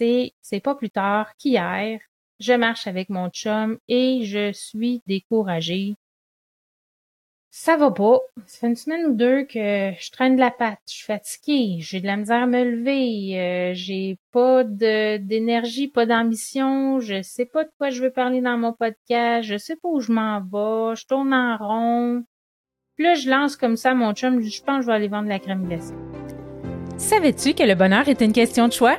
c'est c'est pas plus tard qu'hier, je marche avec mon chum et je suis découragée. Ça va pas. Ça fait une semaine ou deux que je traîne de la patte. Je suis fatiguée. J'ai de la misère à me lever. Euh, j'ai pas d'énergie, pas d'ambition. Je sais pas de quoi je veux parler dans mon podcast. Je sais pas où je m'en vais. Je tourne en rond. Puis là, je lance comme ça mon chum. Je pense que je vais aller vendre la crème glacée. Savais-tu que le bonheur est une question de choix?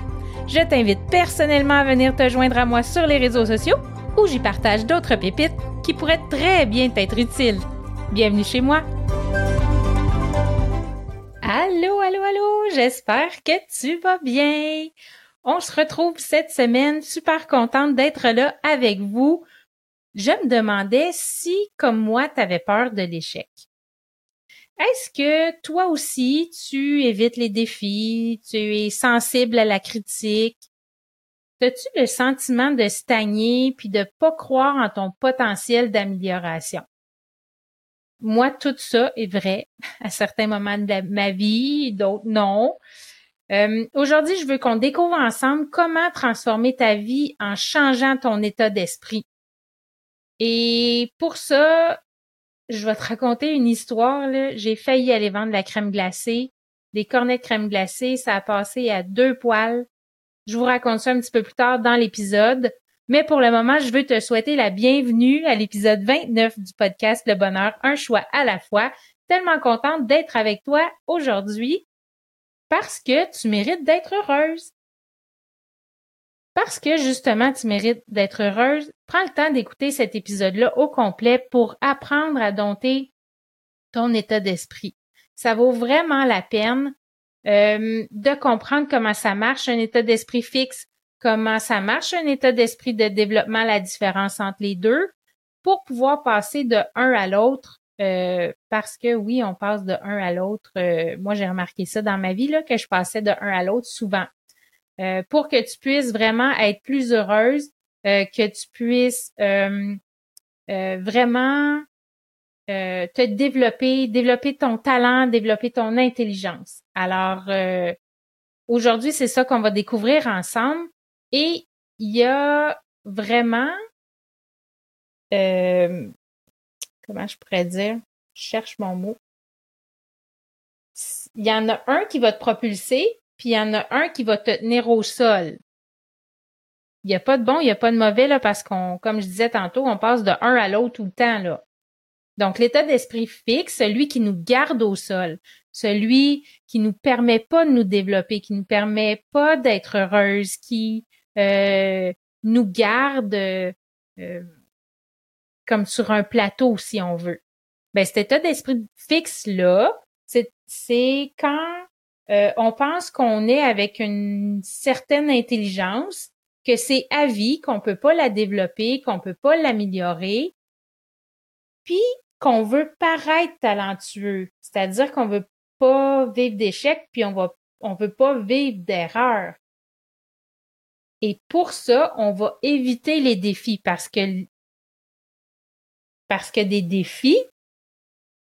je t'invite personnellement à venir te joindre à moi sur les réseaux sociaux où j'y partage d'autres pépites qui pourraient très bien t'être utiles. Bienvenue chez moi! Allô, allô, allô, j'espère que tu vas bien. On se retrouve cette semaine, super contente d'être là avec vous. Je me demandais si, comme moi, tu avais peur de l'échec. Est-ce que toi aussi, tu évites les défis, tu es sensible à la critique? As-tu le sentiment de stagner puis de pas croire en ton potentiel d'amélioration? Moi, tout ça est vrai à certains moments de ma vie, d'autres non. Euh, aujourd'hui, je veux qu'on découvre ensemble comment transformer ta vie en changeant ton état d'esprit. Et pour ça, je vais te raconter une histoire. J'ai failli aller vendre la crème glacée. Des cornets de crème glacée, ça a passé à deux poils. Je vous raconte ça un petit peu plus tard dans l'épisode. Mais pour le moment, je veux te souhaiter la bienvenue à l'épisode 29 du podcast Le Bonheur, un choix à la fois. Tellement contente d'être avec toi aujourd'hui parce que tu mérites d'être heureuse parce que justement tu mérites d'être heureuse, prends le temps d'écouter cet épisode-là au complet pour apprendre à dompter ton état d'esprit. Ça vaut vraiment la peine euh, de comprendre comment ça marche un état d'esprit fixe, comment ça marche un état d'esprit de développement, la différence entre les deux, pour pouvoir passer de un à l'autre. Euh, parce que oui, on passe de un à l'autre. Euh, moi, j'ai remarqué ça dans ma vie là, que je passais de un à l'autre souvent. Euh, pour que tu puisses vraiment être plus heureuse, euh, que tu puisses euh, vraiment te développer, développer ton talent, développer ton intelligence. Alors, aujourd'hui, c'est ça qu'on va découvrir ensemble. Et il y a vraiment, comment je pourrais dire, je cherche mon mot. Il y en a un qui va te propulser, puis il y en a un qui va te tenir au sol. Il n'y a pas de bon, il n'y a pas de mauvais, là, parce qu'on, comme je disais tantôt, on passe de un à l'autre tout le temps, là. Donc, l'état d'esprit fixe, celui qui nous garde au sol, celui qui nous permet pas de nous développer, qui nous permet pas d'être heureuse, qui euh, nous garde euh, comme sur un plateau, si on veut. Ben, cet état d'esprit fixe-là, c'est quand euh, on pense qu'on est avec une certaine intelligence, que c'est à vie, qu'on peut pas la développer, qu'on peut pas l'améliorer, puis qu'on veut paraître talentueux, c'est-à-dire qu'on veut pas vivre d'échecs, puis on va on veut pas vivre d'erreurs. Et pour ça, on va éviter les défis parce que parce que des défis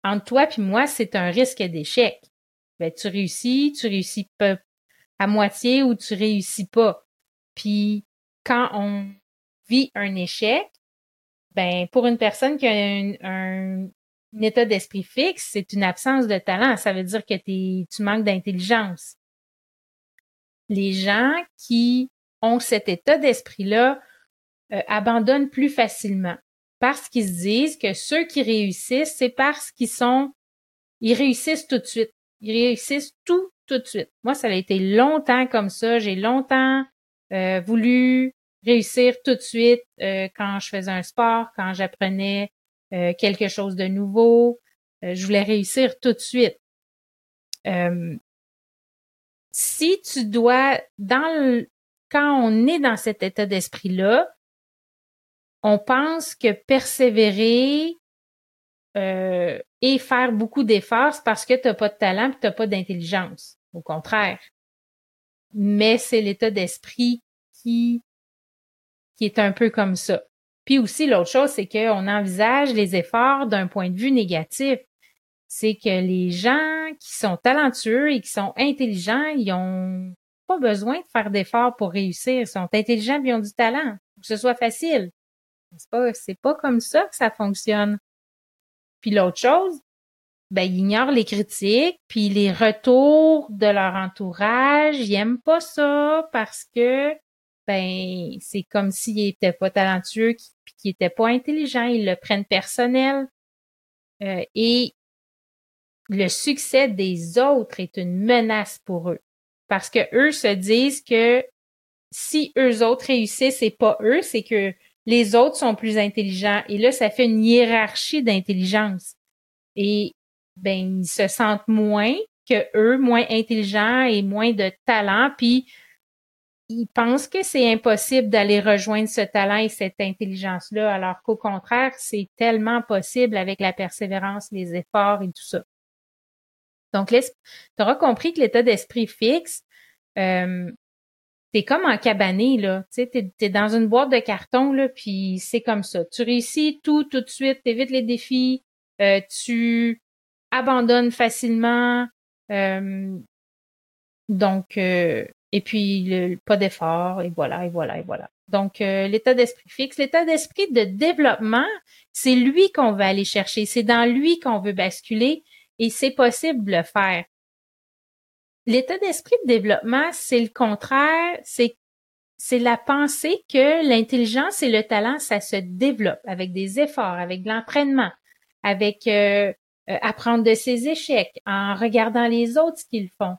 entre toi puis moi, c'est un risque d'échec ben tu réussis, tu réussis pas à moitié ou tu réussis pas. Puis quand on vit un échec, ben pour une personne qui a un, état d'esprit fixe, c'est une absence de talent. Ça veut dire que tu manques d'intelligence. Les gens qui ont cet état d'esprit-là euh, abandonnent plus facilement. parce qu'ils se disent que ceux qui réussissent, c'est parce qu'ils sont, ils réussissent tout de suite. Ils réussissent tout, tout de suite. Moi, ça a été longtemps comme ça. J'ai longtemps euh, voulu réussir tout de suite euh, quand je faisais un sport, quand j'apprenais euh, quelque chose de nouveau. je voulais réussir tout de suite. si tu dois, dans le, quand on est dans cet état d'esprit-là, on pense que persévérer euh, et faire beaucoup d'efforts, c'est parce que tu n'as pas de talent et tu n'as pas d'intelligence. Au contraire. Mais c'est l'état d'esprit qui, qui est un peu comme ça. Puis aussi, l'autre chose, c'est qu'on envisage les efforts d'un point de vue négatif. C'est que les gens qui sont talentueux et qui sont intelligents, ils ont pas besoin de faire d'efforts pour réussir. Ils sont intelligents et ils ont du talent. que ce soit facile. C'est pas, c'est pas comme ça que ça fonctionne. Puis l'autre chose, ben, ils ignorent les critiques, puis les retours de leur entourage. Ils aiment pas ça parce que, ben, c'est comme s'ils étaient pas talentueux, puis qu'ils étaient pas intelligents. Ils le prennent personnel. Euh, et le succès des autres est une menace pour eux. Parce que eux se disent que si eux autres réussissent, c'est pas eux, c'est que les autres sont plus intelligents. Et là, ça fait une hiérarchie d'intelligence. Et ben, ils se sentent moins que eux, moins intelligents et moins de talent, puis ils pensent que c'est impossible d'aller rejoindre ce talent et cette intelligence-là, alors qu'au contraire, c'est tellement possible avec la persévérance, les efforts et tout ça. Donc, tu auras compris que l'état d'esprit fixe, euh, t'es comme en cabané, là. Tu sais, t'es, es dans une boîte de carton, là, puis c'est comme ça. Tu réussis tout, tout de suite, t'évites les défis, euh, tu abandonnes facilement. Euh, donc, euh, et puis, le, pas d'effort, et voilà, et voilà, et voilà. Donc, l'état d'esprit fixe, l'état d'esprit de développement, c'est lui qu'on veut aller chercher, c'est dans lui qu'on veut basculer, et c'est possible de le faire. L'état d'esprit de développement, c'est le contraire, c'est c'est la pensée que l'intelligence et le talent, ça se développe avec des efforts, avec de l'entraînement, avec euh, euh, apprendre de ses échecs, en regardant les autres ce qu'ils font.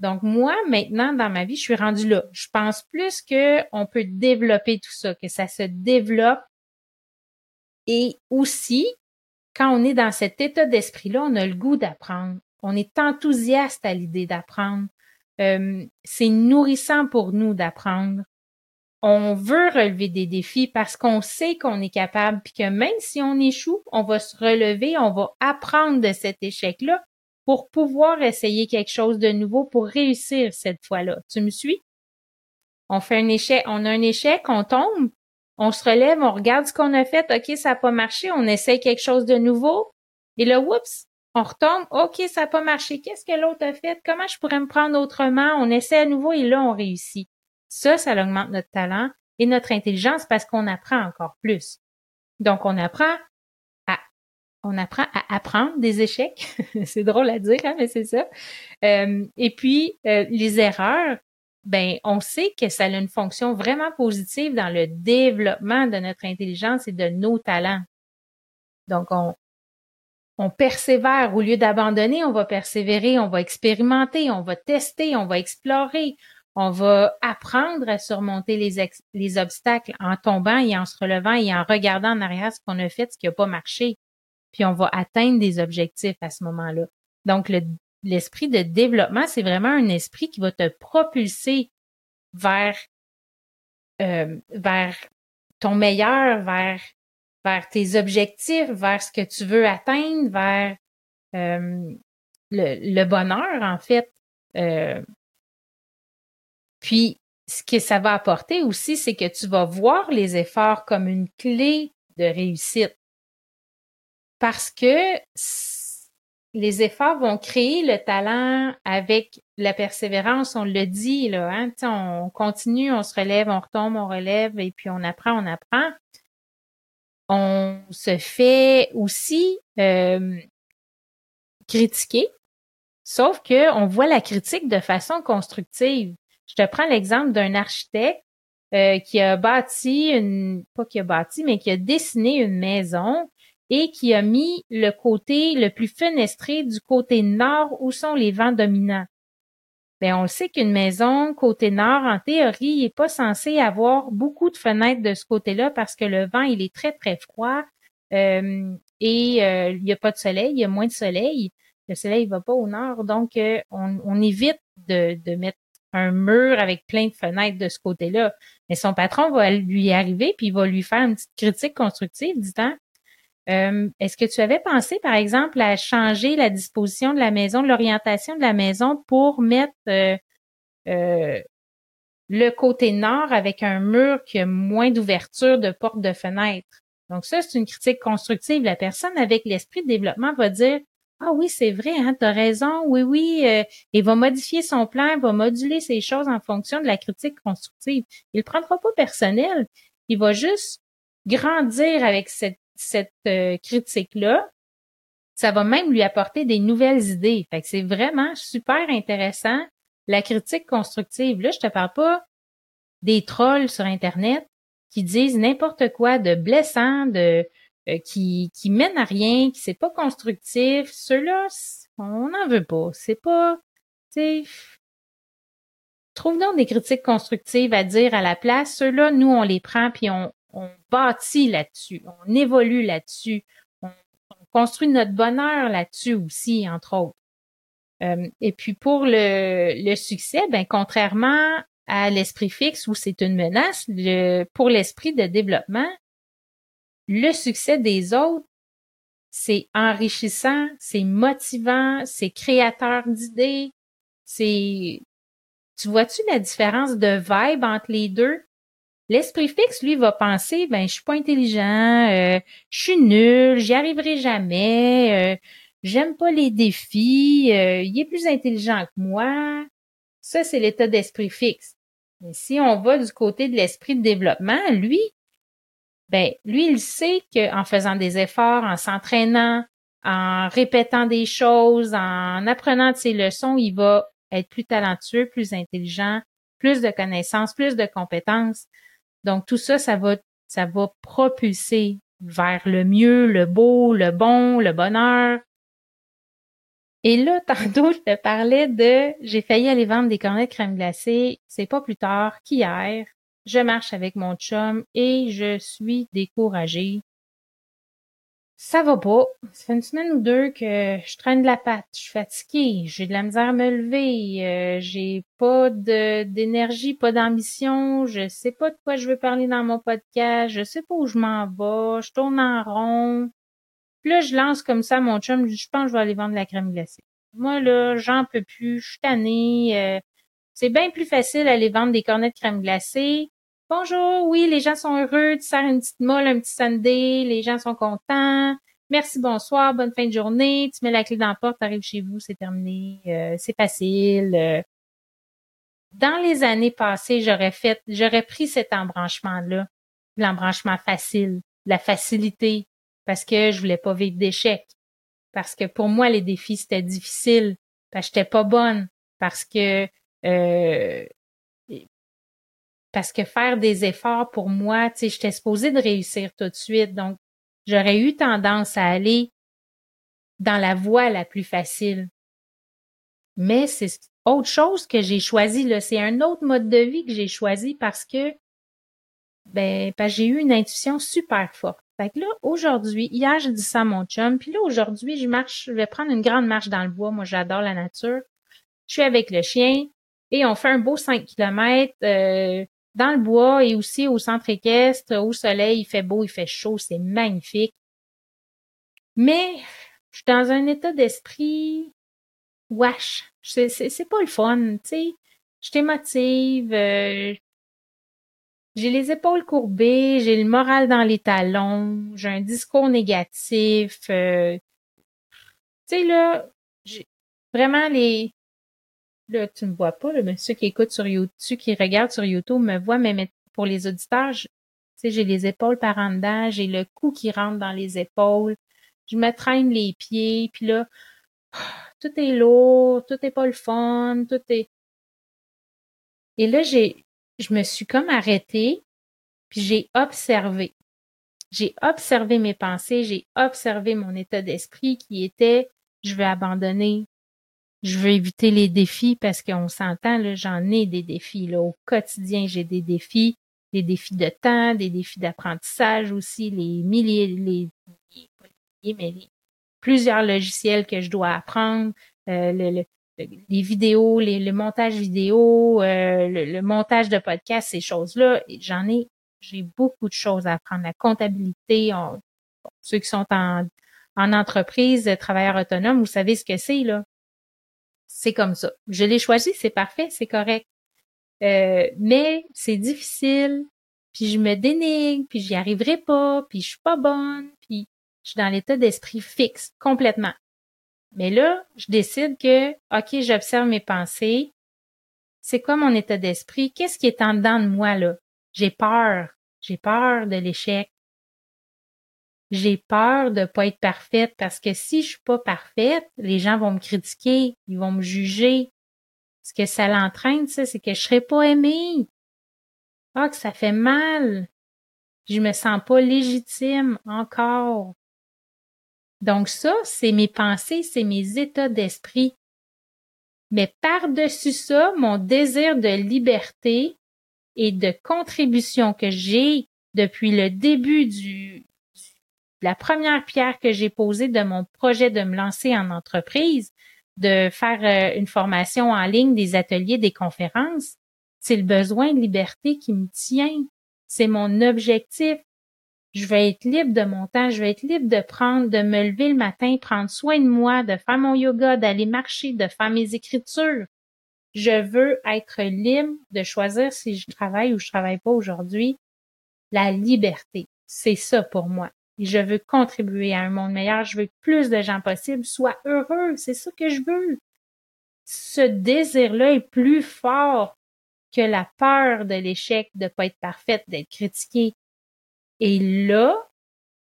Donc moi, maintenant, dans ma vie, je suis rendue là. Je pense plus que on peut développer tout ça, que ça se développe. Et aussi, quand on est dans cet état d'esprit-là, on a le goût d'apprendre on est enthousiaste à l'idée d'apprendre. Euh, c'est nourrissant pour nous d'apprendre. On veut relever des défis parce qu'on sait qu'on est capable, puis que même si on échoue, on va se relever, on va apprendre de cet échec-là pour pouvoir essayer quelque chose de nouveau pour réussir cette fois-là. Tu me suis? On fait un échec, on a un échec, on tombe, on se relève, on regarde ce qu'on a fait, OK, ça n'a pas marché, on essaye quelque chose de nouveau. Et là, oups, on retombe, OK, ça n'a pas marché. Qu'est-ce que l'autre a fait? Comment je pourrais me prendre autrement? On essaie à nouveau et là, on réussit. Ça, ça augmente notre talent et notre intelligence parce qu'on apprend encore plus. Donc, on apprend à, on apprend à apprendre des échecs. c'est drôle à dire, hein, mais c'est ça. Euh, et puis, euh, les erreurs, ben, on sait que ça a une fonction vraiment positive dans le développement de notre intelligence et de nos talents. Donc, on, on persévère. Au lieu d'abandonner, on va persévérer, on va expérimenter, on va tester, on va explorer, on va apprendre à surmonter les, les obstacles en tombant et en se relevant et en regardant en arrière ce qu'on a fait, ce qui n'a pas marché. Puis on va atteindre des objectifs à ce moment-là. Donc, l'esprit de développement, c'est vraiment un esprit qui va te propulser vers, euh, vers ton meilleur, vers vers tes objectifs, vers ce que tu veux atteindre, vers euh, le, bonheur, en fait. Euh, puis, ce que ça va apporter aussi, c'est que tu vas voir les efforts comme une clé de réussite. Parce que les efforts vont créer le talent avec la persévérance, on le dit, là, hein? on continue, on se relève, on retombe, on relève, et puis on apprend, on apprend on se fait aussi euh, critiquer, sauf que on voit la critique de façon constructive. Je te prends l'exemple d'un architecte euh, qui a bâti une, pas qui a bâti, mais qui a dessiné une maison et qui a mis le côté le plus fenestré du côté nord où sont les vents dominants. Ben, on sait qu'une maison côté nord, en théorie, n'est pas censée avoir beaucoup de fenêtres de ce côté-là parce que le vent, il est très, très froid euh, et euh, il n'y a pas de soleil, il y a moins de soleil. Le soleil ne va pas au nord, donc on, on, évite de, de mettre un mur avec plein de fenêtres de ce côté-là. Mais son patron va lui arriver puis il va lui faire une petite critique constructive disant euh, Est-ce que tu avais pensé, par exemple, à changer la disposition de la maison, l'orientation de la maison pour mettre euh, euh, le côté nord avec un mur qui a moins d'ouverture de porte de fenêtre? Donc ça, c'est une critique constructive. La personne avec l'esprit de développement va dire ah oui, c'est vrai, hein, tu as raison, oui, oui, il va modifier son plan, va moduler ses choses en fonction de la critique constructive. Il ne prendra pas personnel, il va juste grandir avec cette, cette euh, critique-là. Ça va même lui apporter des nouvelles idées. Fait que c'est vraiment super intéressant, la critique constructive. Là, je te parle pas des trolls sur Internet qui disent n'importe quoi de blessant, de euh, qui, qui à rien, qui c'est pas constructif, ceux-là, on n'en veut pas. C'est pas, tu trouve-nous des critiques constructives à dire à la place. Ceux-là, nous, on les prend puis on, on bâtit là-dessus, on évolue là-dessus, on, construit notre bonheur là-dessus aussi, entre autres. Euh, et puis pour le, le succès, ben contrairement à l'esprit fixe où c'est une menace, pour l'esprit de développement, le succès des autres, c'est enrichissant, c'est motivant, c'est créateur d'idées, c'est... Tu vois-tu la différence de vibe entre les deux? L'esprit fixe, lui, va penser, ben, je suis pas intelligent, euh, je suis nul, j'y arriverai jamais, euh, j'aime pas les défis, euh, il est plus intelligent que moi. Ça, c'est l'état d'esprit fixe. Mais si on va du côté de l'esprit de développement, lui, ben lui, il sait qu'en faisant des efforts, en s'entraînant, en répétant des choses, en apprenant de ses leçons, il va être plus talentueux, plus intelligent, plus de connaissances, plus de compétences. Donc tout ça, ça va, ça va propulser vers le mieux, le beau, le bon, le bonheur. Et là, tantôt, je te parlais de j'ai failli aller vendre des cornets de crème glacée. C'est pas plus tard qu'hier je marche avec mon chum et je suis découragée. Ça va pas. Ça fait une semaine ou deux que je traîne de la patte. Je suis fatiguée. J'ai de la misère à me lever. Euh, j'ai pas d'énergie, pas d'ambition. Je sais pas de quoi je veux parler dans mon podcast. Je sais pas où je m'en vais. Je tourne en rond. Puis là, je lance comme ça mon chum. Je pense que je vais aller vendre la crème glacée. Moi, là, j'en peux plus. Je suis tannée. Euh, c'est bien plus facile d'aller vendre des cornets de crème glacée. Bonjour, oui, les gens sont heureux, tu sers une petite molle, un petit sundae, les gens sont contents. Merci, bonsoir, bonne fin de journée. Tu mets la clé dans la porte, tu arrives chez vous, c'est terminé, euh, c'est facile. Euh. Dans les années passées, j'aurais fait, j'aurais pris cet embranchement-là, l'embranchement facile, la facilité, parce que je voulais pas vivre d'échecs. Parce que pour moi, les défis, c'était difficile. Parce que j'étais pas bonne. Parce que euh, parce que faire des efforts pour moi, tu sais, j'étais supposée de réussir tout de suite. Donc, j'aurais eu tendance à aller dans la voie la plus facile. Mais c'est autre chose que j'ai choisi, là. C'est un autre mode de vie que j'ai choisi parce que, ben, j'ai eu une intuition super forte. Fait que là, aujourd'hui, hier, j'ai dit ça à mon chum, puis là, aujourd'hui, je marche, je vais prendre une grande marche dans le bois. Moi, j'adore la nature. Je suis avec le chien et on fait un beau 5 km. Euh, dans le bois et aussi au centre équestre, au soleil, il fait beau, il fait chaud, c'est magnifique. Mais je suis dans un état d'esprit. C'est, c'est, pas le fun, tu sais. Je t'émotive, euh, j'ai les épaules courbées, j'ai le moral dans les talons, j'ai un discours négatif. Euh, tu sais, là, j'ai vraiment les, là, tu me vois pas, mais ceux qui écoutent sur YouTube, qui regardent sur YouTube me voient, mais pour les auditeurs, sais, j'ai les épaules par en dedans, j'ai le cou qui rentre dans les épaules, je me traîne les pieds, puis là, tout est lourd, tout est pas le fun, tout est... Et là, j'ai, je me suis comme arrêtée, puis j'ai observé. J'ai observé mes pensées, j'ai observé mon état d'esprit qui était je veux abandonner, je veux éviter les défis parce qu'on s'entend, j'en ai des défis. Là, au quotidien, j'ai des défis, des défis de temps, des défis d'apprentissage aussi, les milliers, les, mais plusieurs logiciels que je dois apprendre, euh, le, les vidéos, les, le montage vidéo, euh, le, montage de podcast, ces choses-là, j'en ai, j'ai beaucoup de choses à apprendre. La comptabilité, ceux qui sont en, en entreprise, travailleurs autonomes, vous savez ce que c'est, là. C'est comme ça. Je l'ai choisi, c'est parfait, c'est correct. Euh, mais c'est difficile, puis je me dénigre, puis j'y arriverai pas, puis je suis pas bonne, puis je suis dans l'état d'esprit fixe complètement. Mais là, je décide que, OK, j'observe mes pensées. C'est quoi mon état d'esprit? Qu'est-ce qui est en dedans de moi, là? J'ai peur. J'ai peur de l'échec. J'ai peur de pas être parfaite parce que si je suis pas parfaite, les gens vont me critiquer, ils vont me juger. Ce que ça l'entraîne, ça, c'est que je serai pas aimée. Ah, que ça fait mal. Je me sens pas légitime encore. Donc ça, c'est mes pensées, c'est mes états d'esprit. Mais par-dessus ça, mon désir de liberté et de contribution que j'ai depuis le début du, la première pierre que j'ai posée de mon projet de me lancer en entreprise, de faire euh, une formation en ligne, des ateliers, des conférences, c'est le besoin de liberté qui me tient. C'est mon objectif je vais être libre de mon temps, je vais être libre de prendre, de me lever le matin, prendre soin de moi, de faire mon yoga, d'aller marcher, de faire mes écritures. Je veux être libre de choisir si je travaille ou je travaille pas aujourd'hui. La liberté, c'est ça pour moi. Et je veux contribuer à un monde meilleur. Je veux que plus de gens possibles soient heureux. C'est ça que je veux. Ce désir-là est plus fort que la peur de l'échec, de pas être parfaite, d'être critiquée, et là,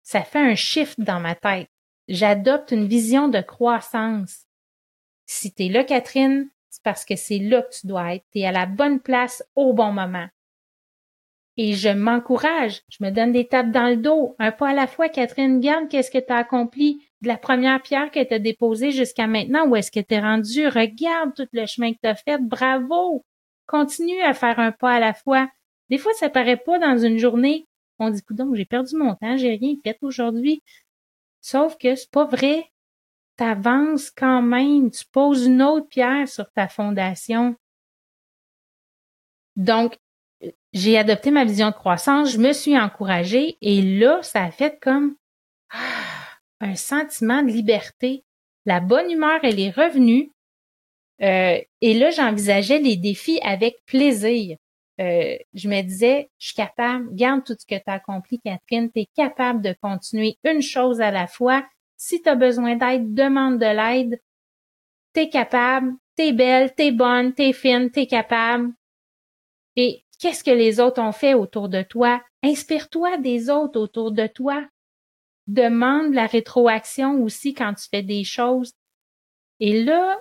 ça fait un shift dans ma tête. J'adopte une vision de croissance. Si tu es là, Catherine, c'est parce que c'est là que tu dois être. Tu es à la bonne place au bon moment. Et je m'encourage, je me donne des tapes dans le dos, un pas à la fois. Catherine, garde qu'est-ce que tu as accompli de la première pierre que tu as déposée jusqu'à maintenant, où est-ce que tu es rendu, regarde tout le chemin que tu as fait, bravo! Continue à faire un pas à la fois. Des fois, ça paraît pas dans une journée, on dit, donc j'ai perdu mon temps, j'ai rien fait aujourd'hui. Sauf que c'est pas vrai. T'avances quand même, tu poses une autre pierre sur ta fondation. Donc, j'ai adopté ma vision de croissance, je me suis encouragée et là, ça a fait comme ah, un sentiment de liberté. La bonne humeur, elle est revenue. Euh, et là, j'envisageais les défis avec plaisir. Euh, je me disais, je suis capable, garde tout ce que tu as accompli, Catherine, tu es capable de continuer une chose à la fois. Si tu as besoin d'aide, demande de l'aide. Tu es capable, tu es belle, tu es bonne, tu es fine, tu es capable. Et qu'est-ce que les autres ont fait autour de toi? Inspire-toi des autres autour de toi. Demande la rétroaction aussi quand tu fais des choses. Et là,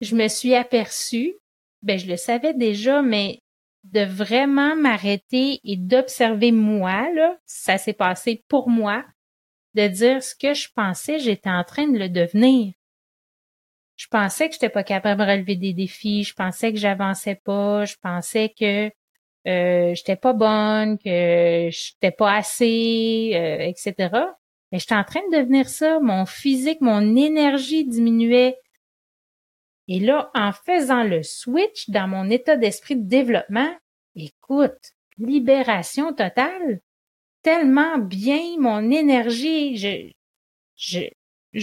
je me suis aperçue ben je le savais déjà, mais de vraiment m'arrêter et d'observer moi, là, ça s'est passé pour moi, de dire ce que je pensais, j'étais en train de le devenir. Je pensais que j'étais pas capable de relever des défis, je pensais que j'avançais pas, je pensais que euh, j'étais pas bonne, que j'étais pas assez, euh, etc. Mais j'étais en train de devenir ça. Mon physique, mon énergie diminuait. Et là, en faisant le switch dans mon état d'esprit de développement, écoute, libération totale, tellement bien, mon énergie, je, je,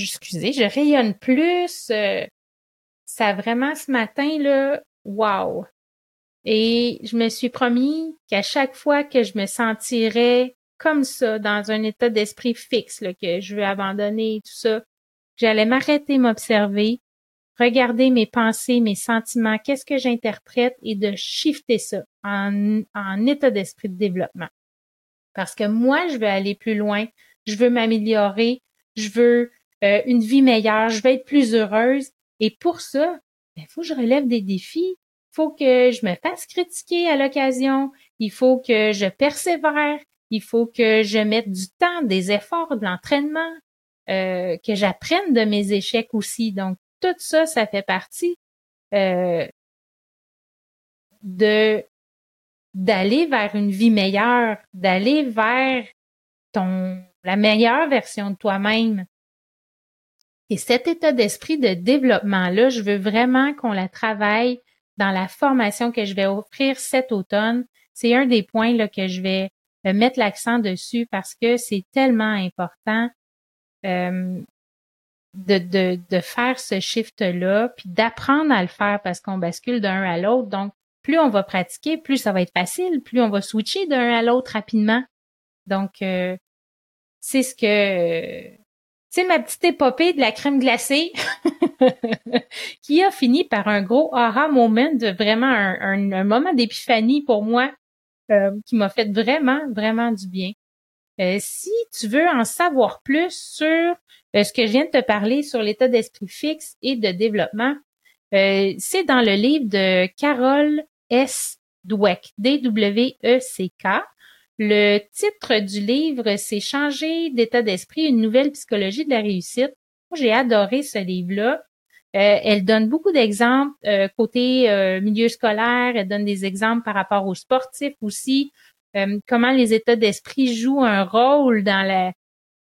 excusez, je rayonne plus. Euh, ça vraiment ce matin là, wow. Et je me suis promis qu'à chaque fois que je me sentirais comme ça, dans un état d'esprit fixe, là, que je veux abandonner tout ça, j'allais m'arrêter, m'observer, regarder mes pensées, mes sentiments, qu'est-ce que j'interprète et de shifter ça en, en état d'esprit de développement. Parce que moi, je veux aller plus loin, je veux m'améliorer, je veux euh, une vie meilleure, je veux être plus heureuse. Et pour ça, il ben, faut que je relève des défis, faut que je me fasse critiquer à l'occasion, il faut que je persévère, il faut que je mette du temps, des efforts, de l'entraînement, euh, que j'apprenne de mes échecs aussi. Donc, tout ça, ça fait partie euh, de d'aller vers une vie meilleure, d'aller vers la meilleure version de toi-même. Et cet état d'esprit de développement-là, je veux vraiment qu'on la travaille dans la formation que je vais offrir cet automne. C'est un des points là, que je vais euh, mettre l'accent dessus parce que c'est tellement important euh, de, de, de faire ce shift-là, puis d'apprendre à le faire parce qu'on bascule d'un à l'autre. Donc, plus on va pratiquer, plus ça va être facile, plus on va switcher d'un à l'autre rapidement. Donc, euh, c'est ce que c'est ma petite épopée de la crème glacée qui a fini par un gros aha moment, vraiment un, moment d'épiphanie pour moi euh, qui m'a fait vraiment, vraiment du bien. Euh, si tu veux en savoir plus sur euh, ce que je viens de te parler sur l'état d'esprit fixe et de développement, c'est dans le livre de Carole S. Dweck, D-W-E-C-K. Le titre du livre, c'est Changer d'état d'esprit, une nouvelle psychologie de la réussite. J'ai adoré ce livre-là. Euh, elle donne beaucoup d'exemples euh, côté euh, milieu scolaire. Elle donne des exemples par rapport aux sportifs aussi. comment les états d'esprit jouent un rôle dans la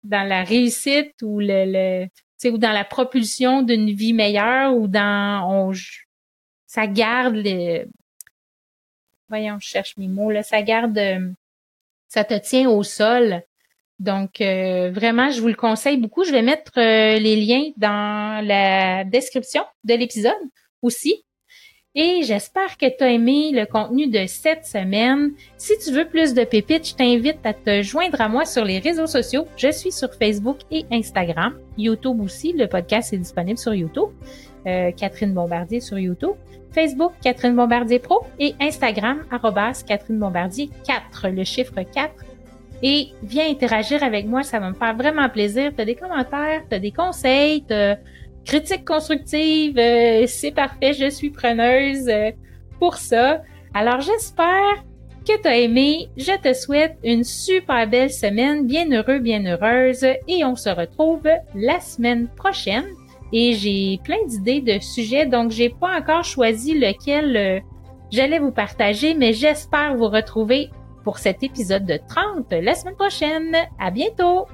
dans la réussite ou le, le ou dans la propulsion d'une vie meilleure ou dans on ça garde les voyons je cherche mes mots là ça garde ça te tient au sol. Donc, euh, vraiment, je vous le conseille beaucoup. Je vais mettre euh, les liens dans la description de l'épisode aussi. Et j'espère que tu as aimé le contenu de cette semaine. Si tu veux plus de pépites, je t'invite à te joindre à moi sur les réseaux sociaux. Je suis sur Facebook et Instagram. YouTube aussi, le podcast est disponible sur YouTube. Euh, Catherine Bombardier sur YouTube. Facebook, Catherine Bombardier Pro et Instagram, arrobas Catherine Bombardier 4, le chiffre 4. Et viens interagir avec moi, ça va me faire vraiment plaisir. Tu as des commentaires, tu as des conseils, tu critiques constructives, euh, c'est parfait, je suis preneuse euh, pour ça. Alors j'espère que tu as aimé. Je te souhaite une super belle semaine, bien heureux, bien heureuse, et on se retrouve la semaine prochaine et j'ai plein d'idées de sujets, donc j'ai pas encore choisi lequel euh, j'allais vous partager, mais j'espère vous retrouver pour cet épisode de 30 la semaine prochaine. À bientôt!